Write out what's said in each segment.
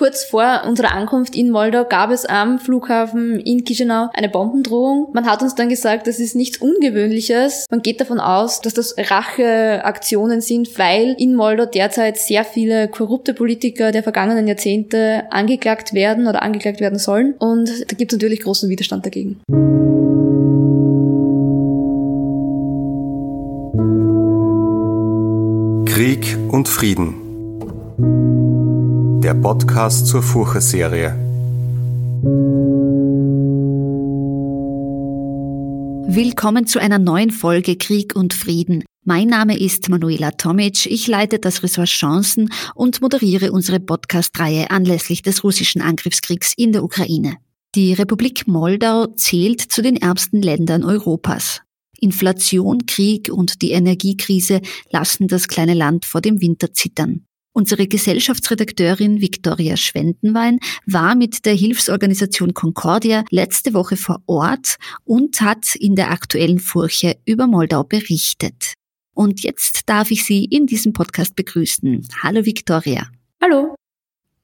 Kurz vor unserer Ankunft in Moldau gab es am Flughafen in Chisinau eine Bombendrohung. Man hat uns dann gesagt, das ist nichts Ungewöhnliches. Man geht davon aus, dass das Racheaktionen sind, weil in Moldau derzeit sehr viele korrupte Politiker der vergangenen Jahrzehnte angeklagt werden oder angeklagt werden sollen. Und da gibt es natürlich großen Widerstand dagegen. Krieg und Frieden der Podcast zur Furche-Serie. Willkommen zu einer neuen Folge Krieg und Frieden. Mein Name ist Manuela Tomic, ich leite das Ressort Chancen und moderiere unsere Podcast-Reihe anlässlich des russischen Angriffskriegs in der Ukraine. Die Republik Moldau zählt zu den ärmsten Ländern Europas. Inflation, Krieg und die Energiekrise lassen das kleine Land vor dem Winter zittern. Unsere Gesellschaftsredakteurin Viktoria Schwendenwein war mit der Hilfsorganisation Concordia letzte Woche vor Ort und hat in der aktuellen Furche über Moldau berichtet. Und jetzt darf ich Sie in diesem Podcast begrüßen. Hallo Viktoria. Hallo.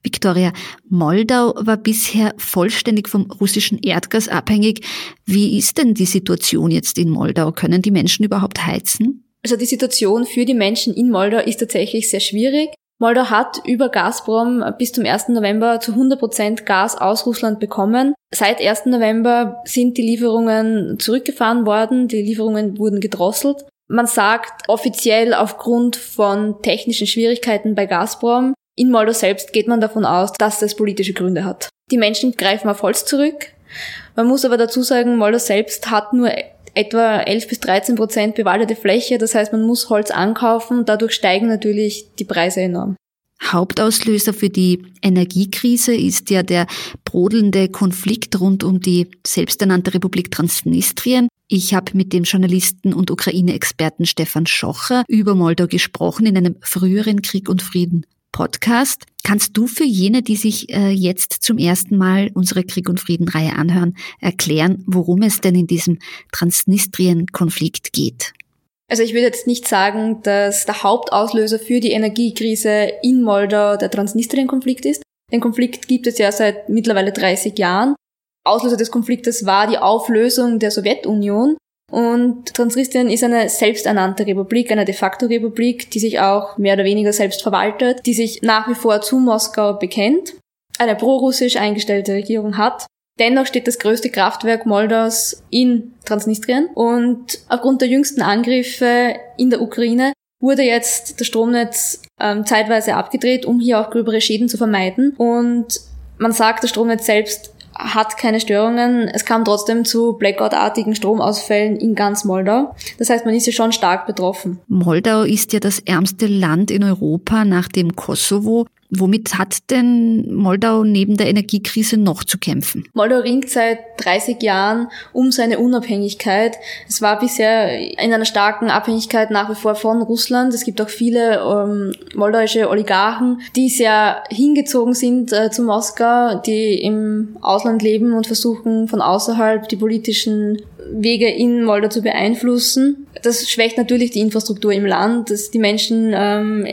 Viktoria, Moldau war bisher vollständig vom russischen Erdgas abhängig. Wie ist denn die Situation jetzt in Moldau? Können die Menschen überhaupt heizen? Also die Situation für die Menschen in Moldau ist tatsächlich sehr schwierig. Moldau hat über Gazprom bis zum 1. November zu 100 Prozent Gas aus Russland bekommen. Seit 1. November sind die Lieferungen zurückgefahren worden, die Lieferungen wurden gedrosselt. Man sagt offiziell aufgrund von technischen Schwierigkeiten bei Gazprom. In Moldau selbst geht man davon aus, dass das politische Gründe hat. Die Menschen greifen auf Holz zurück. Man muss aber dazu sagen, Moldau selbst hat nur etwa 11 bis 13 Prozent bewaldete Fläche. Das heißt, man muss Holz ankaufen. Dadurch steigen natürlich die Preise enorm. Hauptauslöser für die Energiekrise ist ja der brodelnde Konflikt rund um die selbsternannte Republik Transnistrien. Ich habe mit dem Journalisten und Ukraine-Experten Stefan Schocher über Moldau gesprochen in einem früheren Krieg und Frieden Podcast. Kannst du für jene, die sich äh, jetzt zum ersten Mal unsere Krieg und Frieden Reihe anhören, erklären, worum es denn in diesem Transnistrien-Konflikt geht? Also ich würde jetzt nicht sagen, dass der Hauptauslöser für die Energiekrise in Moldau der Transnistrien-Konflikt ist. Den Konflikt gibt es ja seit mittlerweile 30 Jahren. Auslöser des Konfliktes war die Auflösung der Sowjetunion und Transnistrien ist eine selbsternannte Republik, eine de facto Republik, die sich auch mehr oder weniger selbst verwaltet, die sich nach wie vor zu Moskau bekennt, eine prorussisch eingestellte Regierung hat. Dennoch steht das größte Kraftwerk Moldaus in Transnistrien und aufgrund der jüngsten Angriffe in der Ukraine wurde jetzt das Stromnetz ähm, zeitweise abgedreht, um hier auch gröbere Schäden zu vermeiden. Und man sagt, das Stromnetz selbst hat keine Störungen. Es kam trotzdem zu Blackout-artigen Stromausfällen in ganz Moldau. Das heißt, man ist ja schon stark betroffen. Moldau ist ja das ärmste Land in Europa nach dem Kosovo. Womit hat denn Moldau neben der Energiekrise noch zu kämpfen? Moldau ringt seit 30 Jahren um seine Unabhängigkeit. Es war bisher in einer starken Abhängigkeit nach wie vor von Russland. Es gibt auch viele ähm, moldauische Oligarchen, die sehr hingezogen sind äh, zu Moskau, die im Ausland leben und versuchen von außerhalb die politischen Wege in Moldau zu beeinflussen. Das schwächt natürlich die Infrastruktur im Land, dass die Menschen ähm,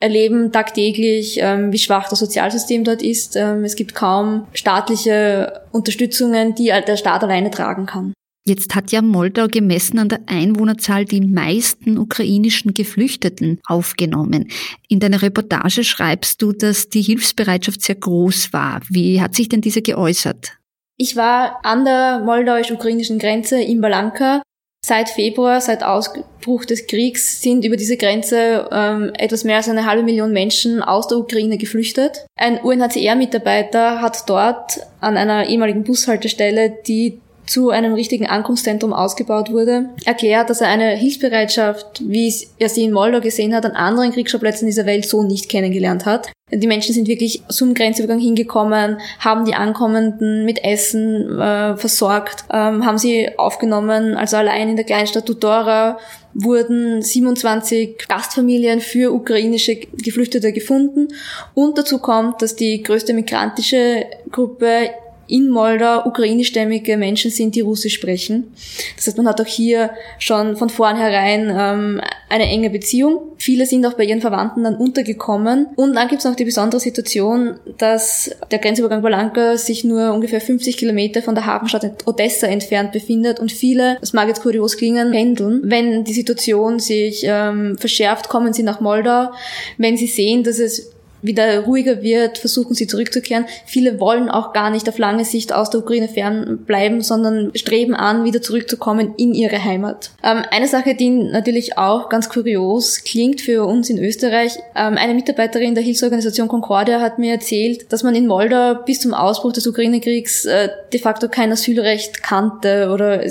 erleben tagtäglich, ähm, wie schwach das Sozialsystem dort ist. Ähm, es gibt kaum staatliche Unterstützungen, die der Staat alleine tragen kann. Jetzt hat ja Moldau gemessen an der Einwohnerzahl die meisten ukrainischen Geflüchteten aufgenommen. In deiner Reportage schreibst du, dass die Hilfsbereitschaft sehr groß war. Wie hat sich denn diese geäußert? Ich war an der moldauisch-ukrainischen Grenze in Balanka Seit Februar, seit Ausbruch des Kriegs, sind über diese Grenze ähm, etwas mehr als eine halbe Million Menschen aus der Ukraine geflüchtet. Ein UNHCR-Mitarbeiter hat dort an einer ehemaligen Bushaltestelle, die zu einem richtigen Ankunftszentrum ausgebaut wurde, erklärt, dass er eine Hilfsbereitschaft, wie er sie in Moldau gesehen hat, an anderen Kriegsschauplätzen dieser Welt so nicht kennengelernt hat. Die Menschen sind wirklich zum Grenzübergang hingekommen, haben die Ankommenden mit Essen äh, versorgt, ähm, haben sie aufgenommen. Also allein in der Kleinstadt Tudora wurden 27 Gastfamilien für ukrainische Geflüchtete gefunden. Und dazu kommt, dass die größte migrantische Gruppe in Moldau ukrainischstämmige Menschen sind, die Russisch sprechen. Das heißt, man hat auch hier schon von vornherein ähm, eine enge Beziehung. Viele sind auch bei ihren Verwandten dann untergekommen. Und dann gibt es noch die besondere Situation, dass der Grenzübergang Balanka sich nur ungefähr 50 Kilometer von der Hafenstadt Odessa entfernt befindet und viele, das mag jetzt kurios klingen, pendeln. Wenn die Situation sich ähm, verschärft, kommen sie nach Moldau. Wenn sie sehen, dass es wieder ruhiger wird, versuchen sie zurückzukehren. Viele wollen auch gar nicht auf lange Sicht aus der Ukraine fernbleiben, sondern streben an, wieder zurückzukommen in ihre Heimat. Ähm, eine Sache, die natürlich auch ganz kurios klingt für uns in Österreich, ähm, eine Mitarbeiterin der Hilfsorganisation Concordia hat mir erzählt, dass man in Moldau bis zum Ausbruch des Ukraine-Kriegs äh, de facto kein Asylrecht kannte oder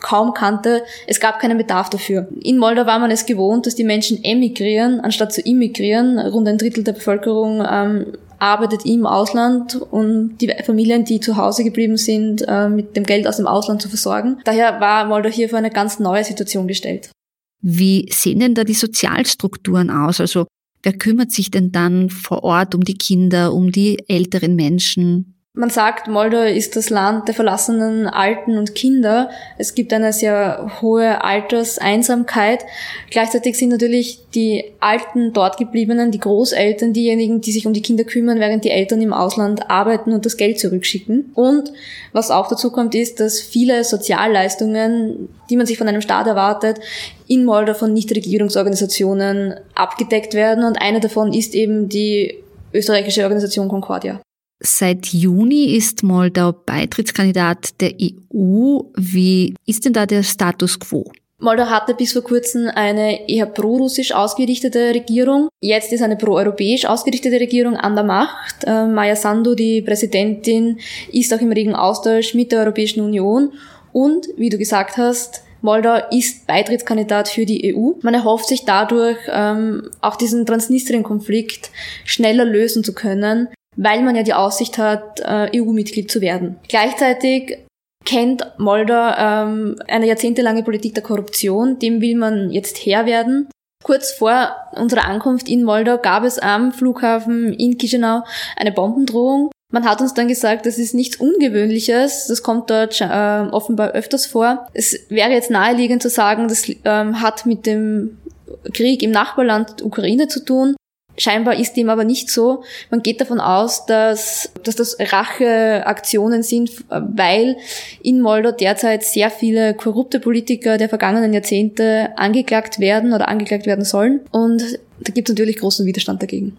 kaum kannte. Es gab keinen Bedarf dafür. In Moldau war man es gewohnt, dass die Menschen emigrieren, anstatt zu immigrieren. Rund ein Drittel der Bevölkerung ähm, arbeitet im Ausland und die Familien, die zu Hause geblieben sind, äh, mit dem Geld aus dem Ausland zu versorgen. Daher war Moldau hier vor eine ganz neue Situation gestellt. Wie sehen denn da die Sozialstrukturen aus? Also wer kümmert sich denn dann vor Ort um die Kinder, um die älteren Menschen? Man sagt, Moldau ist das Land der verlassenen Alten und Kinder. Es gibt eine sehr hohe Alterseinsamkeit. Gleichzeitig sind natürlich die Alten dort gebliebenen, die Großeltern, diejenigen, die sich um die Kinder kümmern, während die Eltern im Ausland arbeiten und das Geld zurückschicken. Und was auch dazu kommt, ist, dass viele Sozialleistungen, die man sich von einem Staat erwartet, in Moldau von Nichtregierungsorganisationen abgedeckt werden. Und eine davon ist eben die österreichische Organisation Concordia. Seit Juni ist Moldau Beitrittskandidat der EU. Wie ist denn da der Status quo? Moldau hatte bis vor kurzem eine eher pro-russisch ausgerichtete Regierung. Jetzt ist eine pro-europäisch ausgerichtete Regierung an der Macht. Äh, Maya Sandu, die Präsidentin, ist auch im regen Austausch mit der Europäischen Union. Und, wie du gesagt hast, Moldau ist Beitrittskandidat für die EU. Man erhofft sich dadurch, ähm, auch diesen Transnistrien-Konflikt schneller lösen zu können, weil man ja die Aussicht hat, äh, EU-Mitglied zu werden. Gleichzeitig kennt Moldau ähm, eine jahrzehntelange Politik der Korruption, dem will man jetzt Herr werden. Kurz vor unserer Ankunft in Moldau gab es am Flughafen in Chisinau eine Bombendrohung. Man hat uns dann gesagt, das ist nichts Ungewöhnliches, das kommt dort äh, offenbar öfters vor. Es wäre jetzt naheliegend zu sagen, das ähm, hat mit dem Krieg im Nachbarland Ukraine zu tun. Scheinbar ist dem aber nicht so. Man geht davon aus, dass, dass das Racheaktionen sind, weil in Moldau derzeit sehr viele korrupte Politiker der vergangenen Jahrzehnte angeklagt werden oder angeklagt werden sollen. Und da gibt es natürlich großen Widerstand dagegen.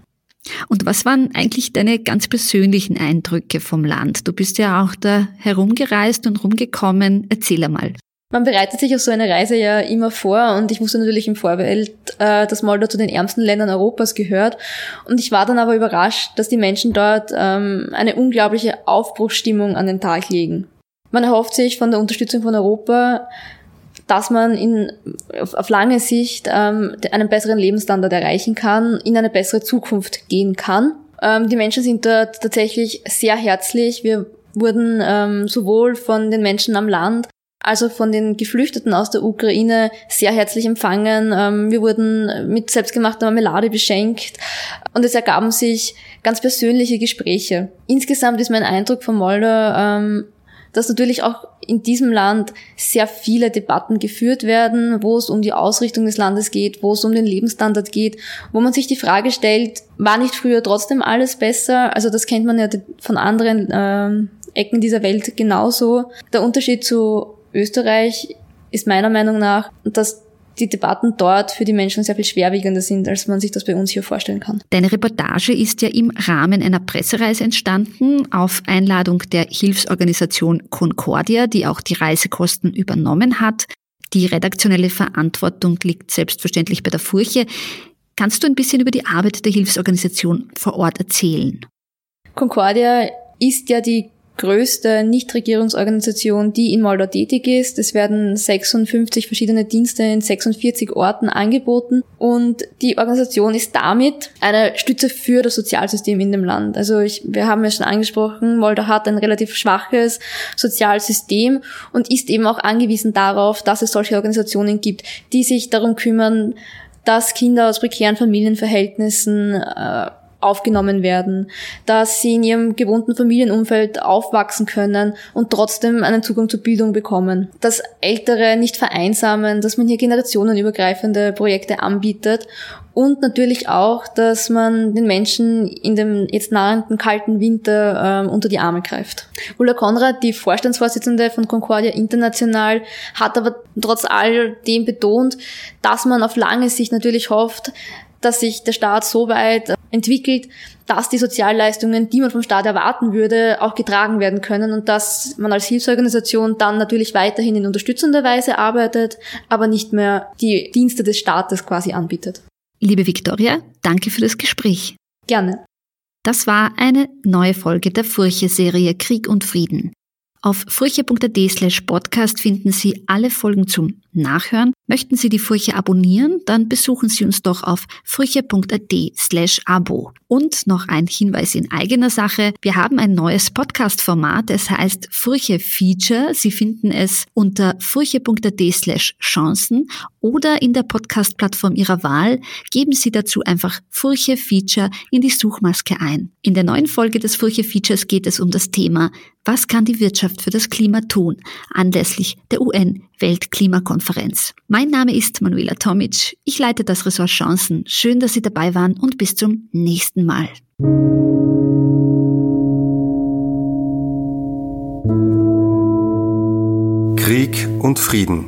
Und was waren eigentlich deine ganz persönlichen Eindrücke vom Land? Du bist ja auch da herumgereist und rumgekommen. Erzähl einmal. Man bereitet sich auf so eine Reise ja immer vor und ich wusste natürlich im Vorfeld, äh, dass Moldau zu den ärmsten Ländern Europas gehört. Und ich war dann aber überrascht, dass die Menschen dort ähm, eine unglaubliche Aufbruchsstimmung an den Tag legen. Man erhofft sich von der Unterstützung von Europa, dass man in, auf, lange Sicht ähm, einen besseren Lebensstandard erreichen kann, in eine bessere Zukunft gehen kann. Ähm, die Menschen sind dort tatsächlich sehr herzlich. Wir wurden ähm, sowohl von den Menschen am Land also von den Geflüchteten aus der Ukraine sehr herzlich empfangen. Ähm, wir wurden mit selbstgemachter Marmelade beschenkt und es ergaben sich ganz persönliche Gespräche. Insgesamt ist mein Eindruck von Moldau, ähm, dass natürlich auch in diesem Land sehr viele Debatten geführt werden, wo es um die Ausrichtung des Landes geht, wo es um den Lebensstandard geht, wo man sich die Frage stellt, war nicht früher trotzdem alles besser? Also das kennt man ja von anderen ähm, Ecken dieser Welt genauso. Der Unterschied zu Österreich ist meiner Meinung nach, dass die Debatten dort für die Menschen sehr viel schwerwiegender sind, als man sich das bei uns hier vorstellen kann. Deine Reportage ist ja im Rahmen einer Pressereise entstanden, auf Einladung der Hilfsorganisation Concordia, die auch die Reisekosten übernommen hat. Die redaktionelle Verantwortung liegt selbstverständlich bei der Furche. Kannst du ein bisschen über die Arbeit der Hilfsorganisation vor Ort erzählen? Concordia ist ja die größte Nichtregierungsorganisation, die in Moldau tätig ist. Es werden 56 verschiedene Dienste in 46 Orten angeboten und die Organisation ist damit eine Stütze für das Sozialsystem in dem Land. Also ich, wir haben ja schon angesprochen, Moldau hat ein relativ schwaches Sozialsystem und ist eben auch angewiesen darauf, dass es solche Organisationen gibt, die sich darum kümmern, dass Kinder aus prekären Familienverhältnissen äh, aufgenommen werden, dass sie in ihrem gewohnten Familienumfeld aufwachsen können und trotzdem einen Zugang zur Bildung bekommen, dass Ältere nicht vereinsamen, dass man hier generationenübergreifende Projekte anbietet und natürlich auch, dass man den Menschen in dem jetzt nahenden kalten Winter ähm, unter die Arme greift. Ulla Konrad, die Vorstandsvorsitzende von Concordia International, hat aber trotz all dem betont, dass man auf lange Sicht natürlich hofft, dass sich der Staat so weit entwickelt, dass die Sozialleistungen, die man vom Staat erwarten würde, auch getragen werden können und dass man als Hilfsorganisation dann natürlich weiterhin in unterstützender Weise arbeitet, aber nicht mehr die Dienste des Staates quasi anbietet. Liebe Viktoria, danke für das Gespräch. Gerne. Das war eine neue Folge der Furche-Serie Krieg und Frieden. Auf furche.at slash podcast finden Sie alle Folgen zum Nachhören. Möchten Sie die Furche abonnieren? Dann besuchen Sie uns doch auf furche.at slash abo. Und noch ein Hinweis in eigener Sache. Wir haben ein neues Podcast-Format. Es heißt Furche Feature. Sie finden es unter furche.at slash Chancen oder in der Podcast-Plattform Ihrer Wahl. Geben Sie dazu einfach Furche Feature in die Suchmaske ein. In der neuen Folge des Furche Features geht es um das Thema was kann die Wirtschaft für das Klima tun, anlässlich der UN-Weltklimakonferenz? Mein Name ist Manuela Tomic. Ich leite das Ressort Chancen. Schön, dass Sie dabei waren und bis zum nächsten Mal. Krieg und Frieden.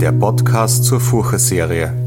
Der Podcast zur Furche-Serie.